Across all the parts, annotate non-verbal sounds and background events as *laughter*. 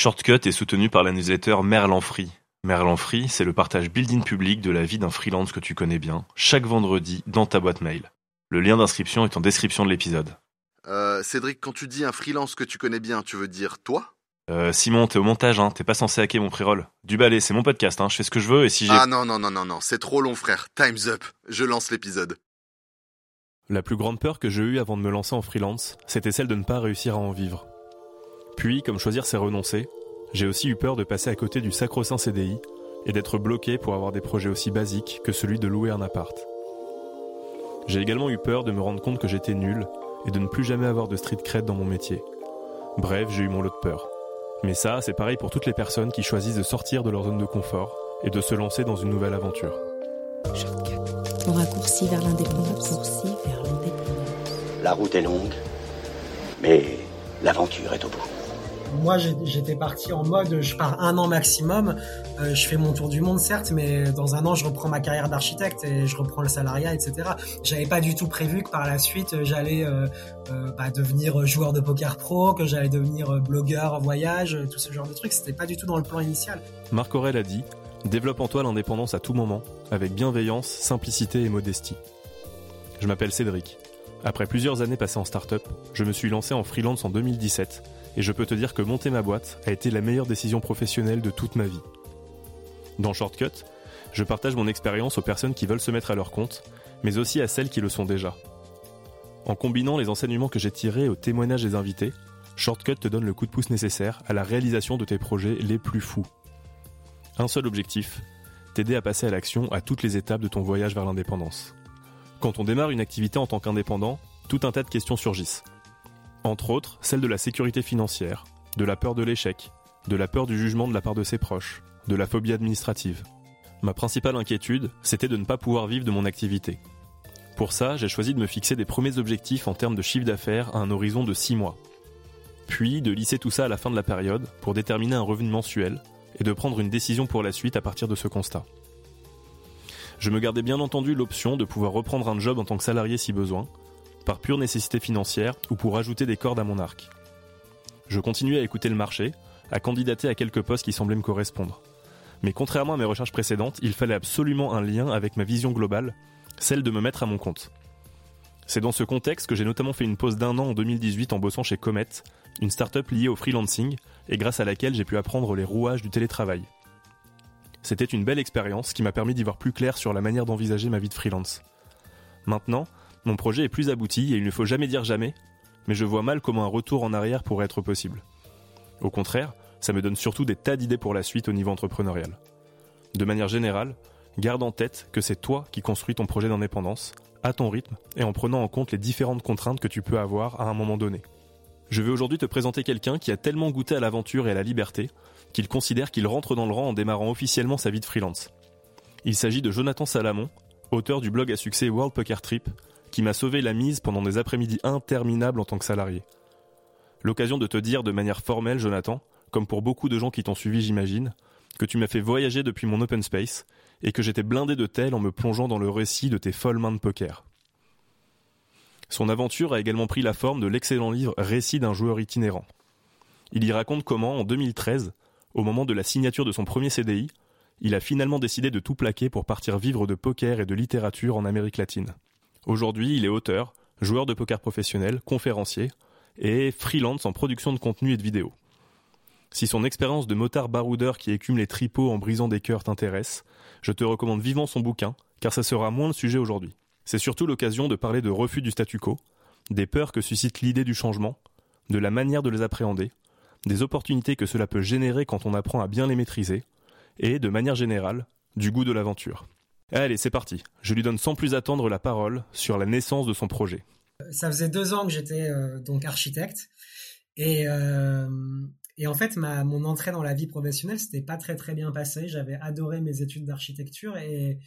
Shortcut est soutenu par la newsletter Merlan Free. Merlan Free, c'est le partage building public de la vie d'un freelance que tu connais bien, chaque vendredi dans ta boîte mail. Le lien d'inscription est en description de l'épisode. Euh, Cédric, quand tu dis un freelance que tu connais bien, tu veux dire toi? Euh, Simon, t'es au montage, hein, t'es pas censé hacker mon pré-roll. Du balai, c'est mon podcast, hein, je fais ce que je veux et si j'ai... Ah non, non, non, non, non, c'est trop long, frère. Time's up. Je lance l'épisode. La plus grande peur que j'ai eue avant de me lancer en freelance, c'était celle de ne pas réussir à en vivre. Puis, comme choisir c'est renoncer, j'ai aussi eu peur de passer à côté du sacro-saint CDI et d'être bloqué pour avoir des projets aussi basiques que celui de louer un appart. J'ai également eu peur de me rendre compte que j'étais nul et de ne plus jamais avoir de street cred dans mon métier. Bref, j'ai eu mon lot de peur. Mais ça, c'est pareil pour toutes les personnes qui choisissent de sortir de leur zone de confort et de se lancer dans une nouvelle aventure. Ton raccourci vers l'indépendance. Raccourci vers l'indépendance. La route est longue, mais l'aventure est au bout. Moi, j'étais parti en mode, je pars un an maximum, euh, je fais mon tour du monde certes, mais dans un an, je reprends ma carrière d'architecte et je reprends le salariat, etc. J'avais pas du tout prévu que par la suite, euh, j'allais euh, bah, devenir joueur de poker pro, que j'allais devenir blogueur, voyage, tout ce genre de trucs. C'était pas du tout dans le plan initial. Marc Aurel a dit Développe en toi l'indépendance à tout moment, avec bienveillance, simplicité et modestie. Je m'appelle Cédric. Après plusieurs années passées en start-up, je me suis lancé en freelance en 2017 et je peux te dire que monter ma boîte a été la meilleure décision professionnelle de toute ma vie. Dans Shortcut, je partage mon expérience aux personnes qui veulent se mettre à leur compte, mais aussi à celles qui le sont déjà. En combinant les enseignements que j'ai tirés aux témoignages des invités, Shortcut te donne le coup de pouce nécessaire à la réalisation de tes projets les plus fous. Un seul objectif, t'aider à passer à l'action à toutes les étapes de ton voyage vers l'indépendance. Quand on démarre une activité en tant qu'indépendant, tout un tas de questions surgissent. Entre autres, celle de la sécurité financière, de la peur de l'échec, de la peur du jugement de la part de ses proches, de la phobie administrative. Ma principale inquiétude, c'était de ne pas pouvoir vivre de mon activité. Pour ça, j'ai choisi de me fixer des premiers objectifs en termes de chiffre d'affaires à un horizon de 6 mois. Puis de lisser tout ça à la fin de la période pour déterminer un revenu mensuel et de prendre une décision pour la suite à partir de ce constat. Je me gardais bien entendu l'option de pouvoir reprendre un job en tant que salarié si besoin, par pure nécessité financière ou pour ajouter des cordes à mon arc. Je continuais à écouter le marché, à candidater à quelques postes qui semblaient me correspondre. Mais contrairement à mes recherches précédentes, il fallait absolument un lien avec ma vision globale, celle de me mettre à mon compte. C'est dans ce contexte que j'ai notamment fait une pause d'un an en 2018 en bossant chez Comet, une start-up liée au freelancing et grâce à laquelle j'ai pu apprendre les rouages du télétravail. C'était une belle expérience qui m'a permis d'y voir plus clair sur la manière d'envisager ma vie de freelance. Maintenant, mon projet est plus abouti et il ne faut jamais dire jamais, mais je vois mal comment un retour en arrière pourrait être possible. Au contraire, ça me donne surtout des tas d'idées pour la suite au niveau entrepreneurial. De manière générale, garde en tête que c'est toi qui construis ton projet d'indépendance, à ton rythme et en prenant en compte les différentes contraintes que tu peux avoir à un moment donné. Je vais aujourd'hui te présenter quelqu'un qui a tellement goûté à l'aventure et à la liberté qu'il considère qu'il rentre dans le rang en démarrant officiellement sa vie de freelance. Il s'agit de Jonathan Salamon, auteur du blog à succès World Poker Trip, qui m'a sauvé la mise pendant des après-midi interminables en tant que salarié. L'occasion de te dire de manière formelle, Jonathan, comme pour beaucoup de gens qui t'ont suivi j'imagine, que tu m'as fait voyager depuis mon open space et que j'étais blindé de tel en me plongeant dans le récit de tes folles mains de poker. Son aventure a également pris la forme de l'excellent livre Récit d'un joueur itinérant. Il y raconte comment, en 2013, au moment de la signature de son premier CDI, il a finalement décidé de tout plaquer pour partir vivre de poker et de littérature en Amérique latine. Aujourd'hui, il est auteur, joueur de poker professionnel, conférencier et freelance en production de contenu et de vidéos. Si son expérience de motard baroudeur qui écume les tripots en brisant des cœurs t'intéresse, je te recommande vivement son bouquin, car ça sera moins le sujet aujourd'hui. C'est surtout l'occasion de parler de refus du statu quo, des peurs que suscite l'idée du changement, de la manière de les appréhender, des opportunités que cela peut générer quand on apprend à bien les maîtriser, et, de manière générale, du goût de l'aventure. Allez, c'est parti. Je lui donne sans plus attendre la parole sur la naissance de son projet. Ça faisait deux ans que j'étais euh, donc architecte et euh, et en fait ma mon entrée dans la vie professionnelle c'était pas très très bien passé. J'avais adoré mes études d'architecture et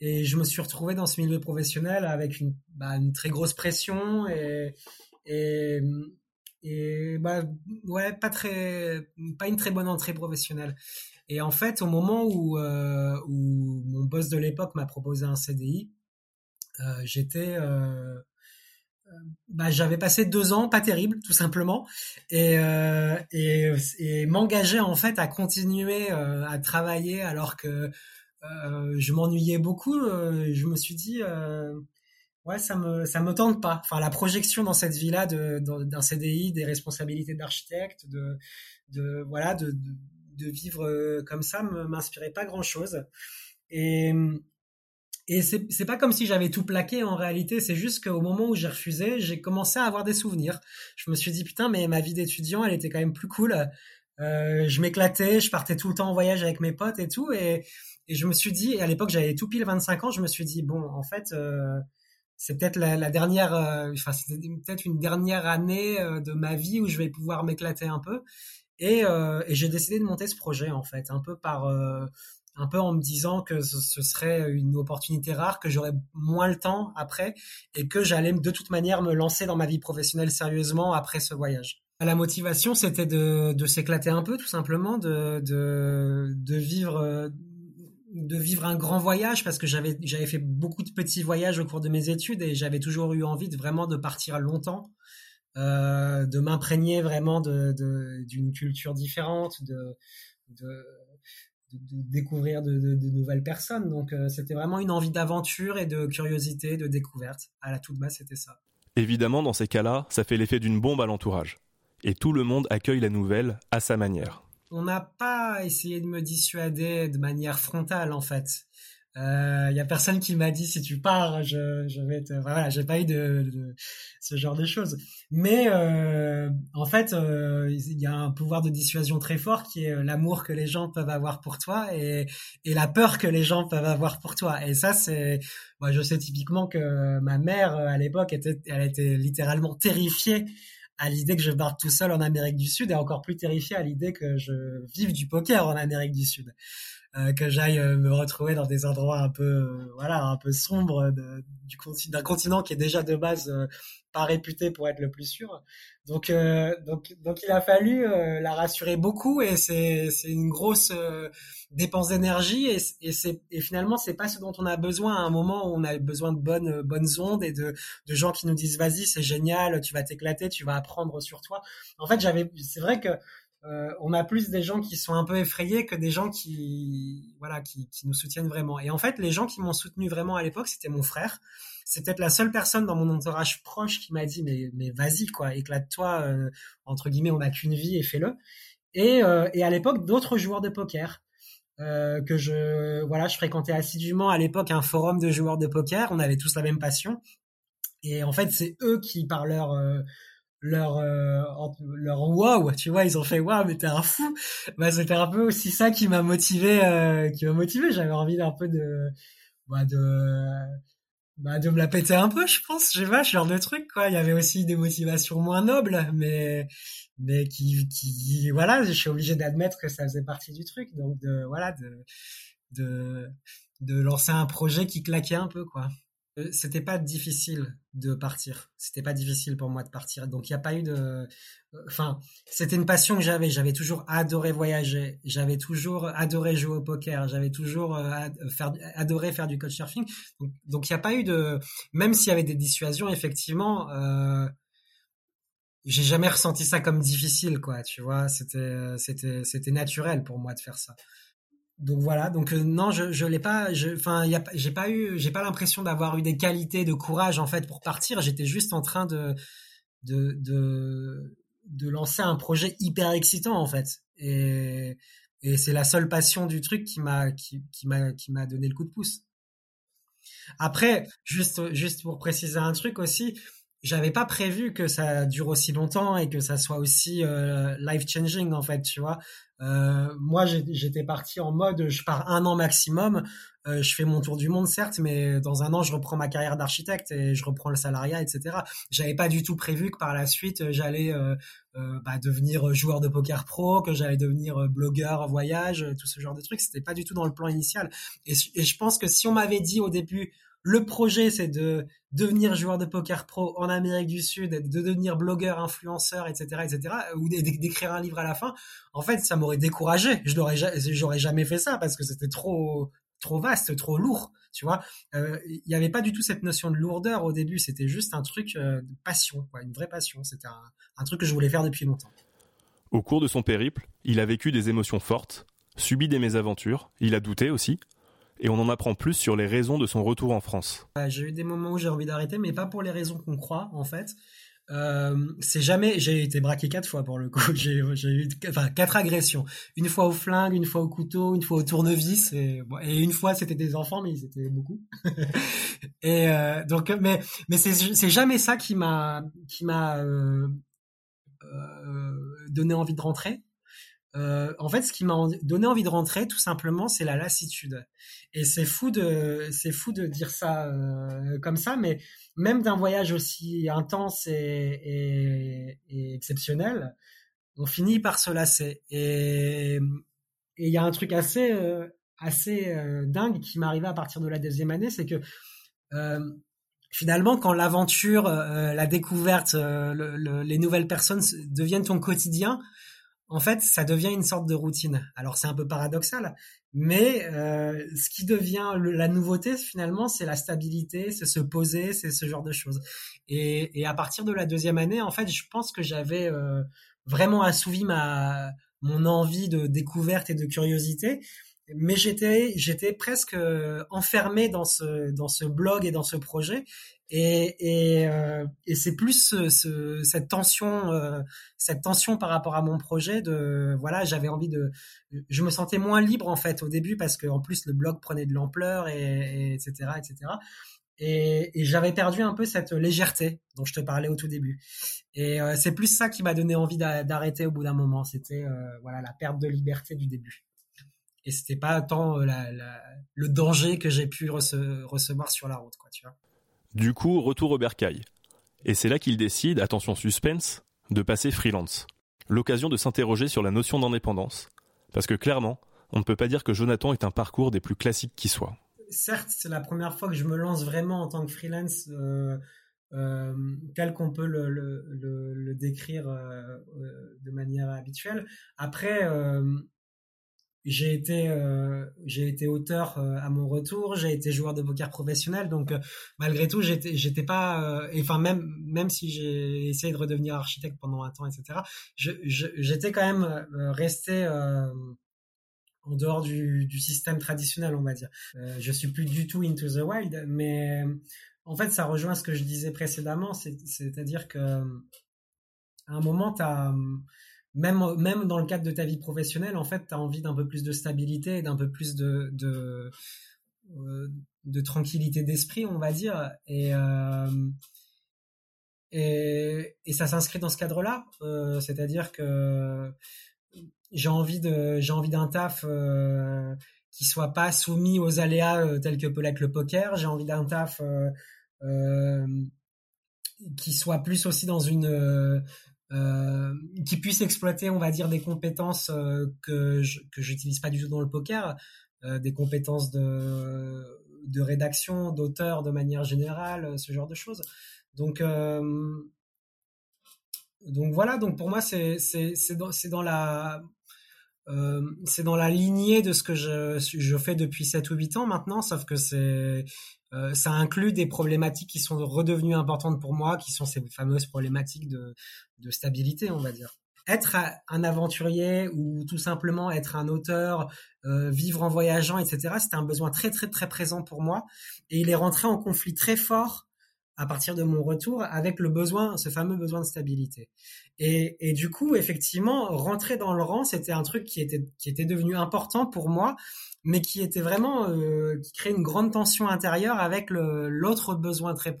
et je me suis retrouvé dans ce milieu professionnel avec une bah, une très grosse pression et et et bah ouais pas très pas une très bonne entrée professionnelle. Et en fait au moment où euh, où mon boss de l'époque m'a proposé un CDI, euh, j'étais euh, bah, j'avais passé deux ans pas terrible tout simplement et et, m'engager en fait à continuer à travailler alors que je m'ennuyais beaucoup je me suis dit ouais ça me ça me tente pas. Enfin la projection dans cette vie là de d'un CDI des responsabilités d'architecte de de voilà de, de vivre comme ça m'inspirait pas grand chose et et c'est, pas comme si j'avais tout plaqué en réalité, c'est juste qu'au moment où j'ai refusé, j'ai commencé à avoir des souvenirs. Je me suis dit putain, mais ma vie d'étudiant, elle était quand même plus cool. Euh, je m'éclatais, je partais tout le temps en voyage avec mes potes et tout, et, et je me suis dit, à l'époque j'avais tout pile 25 ans, je me suis dit bon, en fait, euh, c'est peut-être la, dernière, euh, enfin c'est peut-être une dernière année euh, de ma vie où je vais pouvoir m'éclater un peu, et, euh, et j'ai décidé de monter ce projet en fait, un peu par un peu en me disant que ce, serait une opportunité rare, que j'aurais moins le temps après et que j'allais de toute manière me lancer dans ma vie professionnelle sérieusement après ce voyage. La motivation, c'était de, s'éclater un peu, tout simplement, de, de, de vivre de vivre un grand voyage parce que j'avais j'avais fait beaucoup de petits voyages au cours de mes études et j'avais toujours eu envie de vraiment de partir longtemps, euh, de m'imprégner vraiment de d'une culture différente, de, découvrir de, de, nouvelles personnes. Donc euh, c'était vraiment une envie d'aventure et de curiosité, de découverte. À la toute base, c'était ça. Évidemment, dans ces cas-là, ça fait l'effet d'une bombe à l'entourage. Et tout le monde accueille la nouvelle à sa manière. On n'a pas essayé de me dissuader de manière frontale, en fait. Il euh, y a personne qui m'a dit si tu pars, je, je vais te. Voilà, j'ai pas eu de, de, ce genre de choses. Mais euh, en fait, il euh, y a un pouvoir de dissuasion très fort qui est l'amour que les gens peuvent avoir pour toi et, et la peur que les gens peuvent avoir pour toi. Et ça, c'est. Moi, je sais typiquement que ma mère à l'époque était, elle était littéralement terrifiée à l'idée que je parte tout seul en Amérique du Sud et encore plus terrifiée à l'idée que je vive du poker en Amérique du Sud. Euh, que j'aille euh, me retrouver dans des endroits un peu euh, voilà un peu sombres d'un continent qui est déjà de base pas réputé pour être le plus sûr. Donc donc donc il a fallu la rassurer beaucoup et c'est c'est une grosse dépense d'énergie et, et c'est et finalement c'est pas ce dont on a besoin à un moment où on a besoin de bonnes bonnes ondes et de de gens qui nous disent vas-y c'est génial tu vas t'éclater tu vas apprendre sur toi. En fait j'avais c'est vrai que euh, on a plus des gens qui sont un peu effrayés que des gens qui, voilà, qui, nous soutiennent vraiment. Et en fait, les gens qui m'ont soutenu vraiment à l'époque, c'était mon frère. C'est peut-être la seule personne dans mon entourage proche qui m'a dit mais, vas-y quoi, éclate-toi. Euh, entre guillemets, on n'a qu'une vie et fais-le. Et, euh, à l'époque, d'autres joueurs de poker. Que je voilà je fréquentais assidûment à l'époque un forum de joueurs de poker on avait tous la même passion et en fait c'est eux qui par leur leur euh, leur wow tu vois ils ont fait wow mais t'es un fou. Bah c'était un peu aussi ça qui m'a motivé euh, qui m'a motivé. J'avais envie d'un peu de bah de bah de me la péter un peu je pense. Je sais pas ce genre de truc quoi. Il y avait aussi des motivations moins nobles mais mais qui qui voilà je suis obligé d'admettre que ça faisait partie du truc. Donc de voilà de de de lancer un projet qui claquait un peu quoi c'était pas difficile de partir. C'était pas difficile pour moi de partir. Donc il n'y a pas eu de, euh, enfin, c'était une passion que j'avais. J'avais toujours adoré voyager. J'avais toujours adoré jouer au poker. J'avais toujours euh, adoré faire du couchsurfing. Donc il n'y a pas eu de, même s'il y avait des dissuasions, effectivement, euh, j'ai jamais ressenti ça comme difficile, quoi. Tu vois, c'était, c'était naturel pour moi de faire ça donc voilà, donc euh, non, je je l'ai pas, enfin j'ai pas eu, j'ai pas l'impression d'avoir eu des qualités de courage en fait pour partir. J'étais juste en train de de de de lancer un projet hyper excitant en fait, et et c'est la seule passion du truc qui m'a qui m'a qui m'a donné le coup de pouce. Après, juste juste pour préciser un truc aussi, j'avais pas prévu que ça dure aussi longtemps et que ça soit aussi euh, life changing en fait tu vois. Euh, moi j'étais parti en mode je pars un an maximum euh, je fais mon tour du monde certes mais dans un an je reprends ma carrière d'architecte et je reprends le salariat etc j'avais pas du tout prévu que par la suite j'allais bah, devenir joueur de poker pro que j'allais devenir blogueur voyage tout ce genre de trucs. C'était pas du tout dans le plan initial. Et je pense que si on m'avait dit au début le projet, c'est de devenir joueur de poker pro en Amérique du Sud, de devenir blogueur, influenceur, etc., etc., ou d'écrire un livre à la fin. En fait, ça m'aurait découragé. Je n'aurais, jamais fait ça parce que c'était trop, trop vaste, trop lourd. Tu vois, il n'y avait pas du tout cette notion de lourdeur au début. C'était juste un truc de passion, une vraie passion. C'était un, un truc que je voulais faire depuis longtemps. Au cours de son périple, il a vécu des émotions fortes, subi des mésaventures, il a douté aussi, et on en apprend plus sur les raisons de son retour en France. J'ai eu des moments où j'ai envie d'arrêter, mais pas pour les raisons qu'on croit en fait. Euh, c'est jamais. J'ai été braqué quatre fois pour le coup. *laughs* J'ai eu enfin quatre agressions. Une fois au flingue, une fois au couteau, une fois au tournevis, et, une fois c'était des enfants, mais ils étaient beaucoup. *laughs* et euh, donc, mais mais c'est jamais ça qui m'a qui m'a euh donné envie de rentrer. Euh, en fait, ce qui m'a donné envie de rentrer, tout simplement, c'est la lassitude. Et c'est fou de, c'est fou de dire ça euh, comme ça, mais même d'un voyage aussi intense et, exceptionnel, on finit par se lasser. Et il y a un truc assez, euh, assez dingue qui arrivé à partir de la deuxième année, c'est que finalement, quand l'aventure, la découverte, les nouvelles personnes deviennent ton quotidien, en fait, ça devient une sorte de routine. Alors c'est un peu paradoxal, mais euh, ce qui devient la nouveauté finalement, c'est la stabilité, c'est se poser, c'est ce genre de choses. Et, à partir de la deuxième année, en fait, je pense que j'avais euh, vraiment assouvi ma mon envie de découverte et de curiosité mais j'étais j'étais presque euh, enfermé dans ce dans ce blog et dans ce projet. Et et, euh, et c'est plus ce, cette tension euh, cette tension par rapport à mon projet de voilà j'avais envie de je me sentais moins libre en fait au début parce que en plus le blog prenait de l'ampleur et, et, etc etc et, et j'avais perdu un peu cette légèreté dont je te parlais au tout début. Et c'est plus ça qui m'a donné envie d'arrêter au bout d'un moment. C'était voilà la perte de liberté du début et c'était pas tant euh, le danger que j'ai pu recevoir sur la route, quoi, tu vois. Du coup, retour au bercail. Et c'est là qu'il décide, attention suspense, de passer freelance. L'occasion de s'interroger sur la notion d'indépendance. Parce que clairement, on ne peut pas dire que Jonathan est un parcours des plus classiques qui soit. Certes, c'est la première fois que je me lance vraiment en tant que freelance, euh, euh, tel qu'on peut le, décrire de manière habituelle. Après, j'ai été euh, j'ai été auteur euh, à mon retour j'ai été joueur de poker professionnel donc euh, malgré tout j'étais j'étais pas enfin même même si j'ai essayé de redevenir architecte pendant un temps etc j'étais quand même resté en dehors du, système traditionnel on va dire. Je suis plus du tout into the wild mais en fait ça rejoint ce que je disais précédemment c'est à dire que à un moment tu as même, dans le cadre de ta vie professionnelle, en fait, tu as envie d'un peu plus de stabilité et d'un peu plus de, euh, tranquillité d'esprit, on va dire. Et, euh, ça s'inscrit dans ce cadre-là. Euh, c'est-à-dire que j'ai envie d'un taf euh, qui soit pas soumis aux aléas tels que peut l'être le poker. J'ai envie d'un taf qui soit plus aussi dans une euh, qui puisse exploiter, on va dire, des compétences euh, que je, que j'utilise pas du tout dans le poker, euh, des compétences de de rédaction, d'auteur de manière générale, ce genre de choses. Donc donc voilà, donc pour moi c'est c'est c'est dans, dans la euh, c'est dans la lignée de ce que je, fais depuis 7 ou 8 ans maintenant, sauf que euh, ça inclut des problématiques qui sont redevenues importantes pour moi, qui sont ces fameuses problématiques de, de stabilité, on va dire. Être un aventurier ou tout simplement être un auteur, euh, vivre en voyageant, etc., c'était un besoin très très très présent pour moi. Et il est rentré en conflit très fort à partir de mon retour avec le besoin, ce fameux besoin de stabilité. Et, et du coup, effectivement, rentrer dans le rang, c'était un truc qui était qui était devenu important pour moi, mais qui était vraiment euh, qui créait une grande tension intérieure avec l'autre besoin très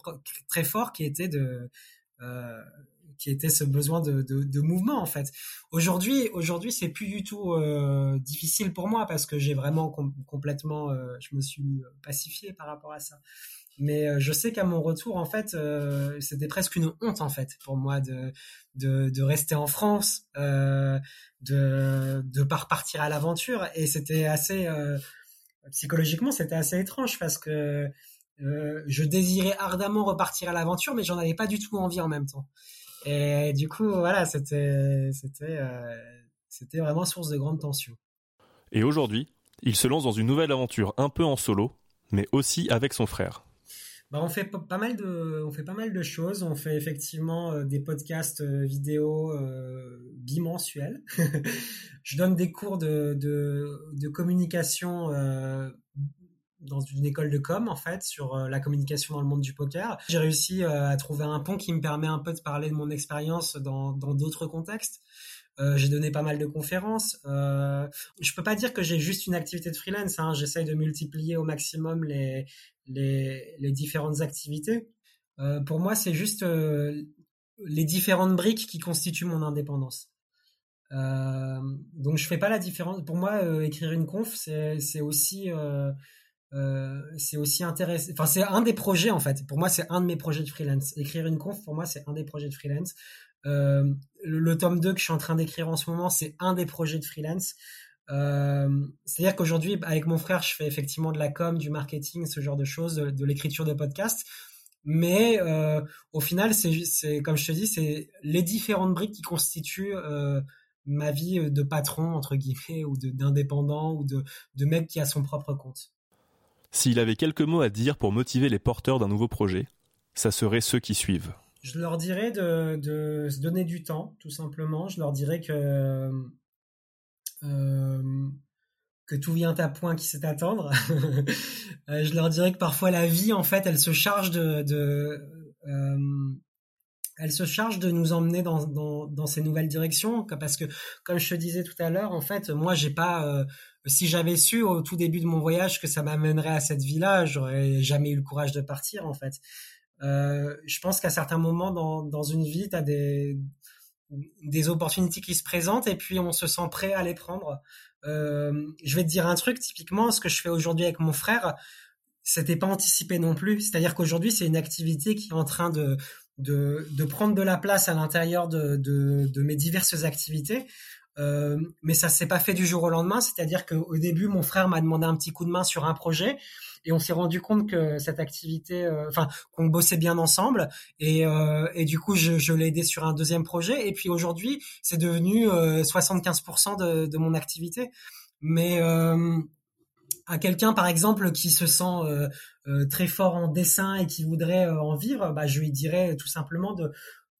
très fort qui était de euh, qui était ce besoin de, de, de mouvement en fait. Aujourd'hui, aujourd'hui, c'est plus du tout euh, difficile pour moi parce que j'ai vraiment complètement, euh, je me suis pacifié par rapport à ça. Mais euh, je sais qu'à mon retour, en fait, euh, c'était presque une honte, en fait, pour moi de, de, rester en France, euh, de de pas repartir à l'aventure. Et c'était assez, psychologiquement, c'était assez étrange parce que je désirais ardemment repartir à l'aventure, mais j'en avais pas du tout envie en même temps. Et du coup, voilà, c'était c'était c'était vraiment source de grande tension. Et aujourd'hui, Il se lance dans une nouvelle aventure un peu en solo, mais aussi avec son frère. Bah, on fait pas mal de, on fait pas mal de choses. On fait effectivement euh, des podcasts euh, vidéo euh, bimensuels. *laughs* je donne des cours de, de, communication dans une école de com en fait sur la communication dans le monde du poker. J'ai réussi à trouver un pont qui me permet un peu de parler de mon expérience dans d'autres contextes. Euh, j'ai donné pas mal de conférences. Euh, je peux pas dire que j'ai juste une activité de freelance. Hein. J'essaye de multiplier au maximum les, les, différentes activités. Euh, pour moi, c'est juste euh, les différentes briques qui constituent mon indépendance. Donc, je fais pas la différence. Pour moi, écrire une conf, c'est c'est aussi c'est aussi intéressant. Enfin, c'est un des projets en fait. Pour moi, c'est un de mes projets de freelance. Écrire une conf, pour moi, c'est un des projets de freelance. Euh, le, tome 2 que je suis en train d'écrire en ce moment, c'est un des projets de freelance. Euh, C'est-à-dire qu'aujourd'hui, avec mon frère, je fais effectivement de la com, du marketing, ce genre de choses, de, l'écriture de podcasts. Mais euh, au final, c'est comme je te dis, c'est les différentes briques qui constituent ma vie de patron, entre guillemets, ou d'indépendant, ou de, de mec qui a son propre compte. S'il avait quelques mots à dire pour motiver les porteurs d'un nouveau projet, ça serait ceux qui suivent je leur dirais de, se donner du temps, tout simplement. Je leur dirais que euh, tout vient à point qui sait attendre. *laughs* je leur dirais que parfois la vie, en fait, elle se charge de, euh, elle se charge de nous emmener dans, ces nouvelles directions parce que comme je te disais tout à l'heure en fait moi j'ai pas euh, si j'avais su au tout début de mon voyage que ça m'amènerait à cette vie-là j'aurais jamais eu le courage de partir en fait euh, je pense qu'à certains moments dans, dans une vie, tu as des, des opportunités qui se présentent et puis on se sent prêt à les prendre. Euh, je vais te dire un truc, typiquement, ce que je fais aujourd'hui avec mon frère, c'était pas anticipé non plus. C'est-à-dire qu'aujourd'hui, c'est une activité qui est en train de, de, prendre de la place à l'intérieur de, de, de, mes diverses activités. Euh, mais ça s'est pas fait du jour au lendemain. C'est-à-dire qu'au début, mon frère m'a demandé un petit coup de main sur un projet et on s'est rendu compte que cette activité, euh, enfin qu'on bossait bien ensemble et, euh, du coup je, l'ai aidé sur un deuxième projet et puis aujourd'hui c'est devenu 75% euh, de, mon activité. Mais à quelqu'un par exemple qui se sent très fort en dessin et qui voudrait en vivre, bah, je lui dirais tout simplement de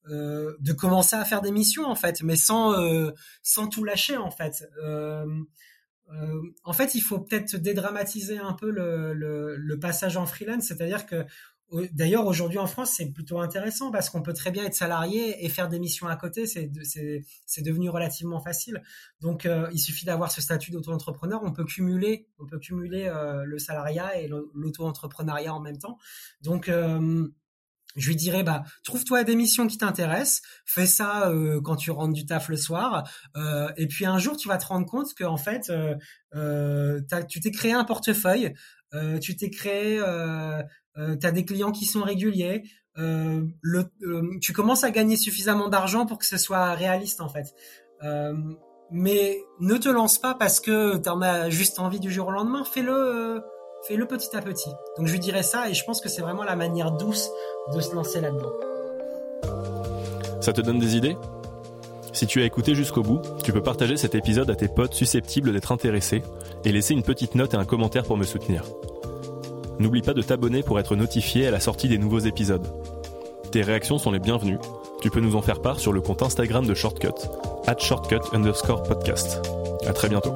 de commencer à faire des missions en fait, mais sans sans tout lâcher en fait. Euh, en fait, il faut peut-être dédramatiser un peu le, passage en freelance, c'est-à-dire que D'ailleurs, aujourd'hui en France, c'est plutôt intéressant parce qu'on peut très bien être salarié et faire des missions à côté. C'est devenu relativement facile. Donc, euh, il suffit d'avoir ce statut d'auto-entrepreneur. On peut cumuler, on peut cumuler euh, le salariat et l'auto-entrepreneuriat en même temps. Donc, je lui dirais bah trouve-toi des missions qui t'intéressent, fais ça euh, quand tu rentres du taf le soir, euh, et puis un jour tu vas te rendre compte que en fait euh, euh tu t'es créé un portefeuille, euh, tu t'es créé, euh, tu as des clients qui sont réguliers, le, tu commences à gagner suffisamment d'argent pour que ce soit réaliste en fait. mais ne te lance pas parce que tu en as juste envie du jour au lendemain, fais-le fais-le petit à petit. Donc je lui dirais ça et je pense que c'est vraiment la manière douce de se lancer là-dedans. Ça te donne des idées? Si tu as écouté jusqu'au bout, tu peux partager cet épisode à tes potes susceptibles d'être intéressés et laisser une petite note et un commentaire pour me soutenir. N'oublie pas de t'abonner pour être notifié à la sortie des nouveaux épisodes. Tes réactions sont les bienvenues. Tu peux nous en faire part sur le compte Instagram de Shortcut, at shortcut underscore podcast. À très bientôt.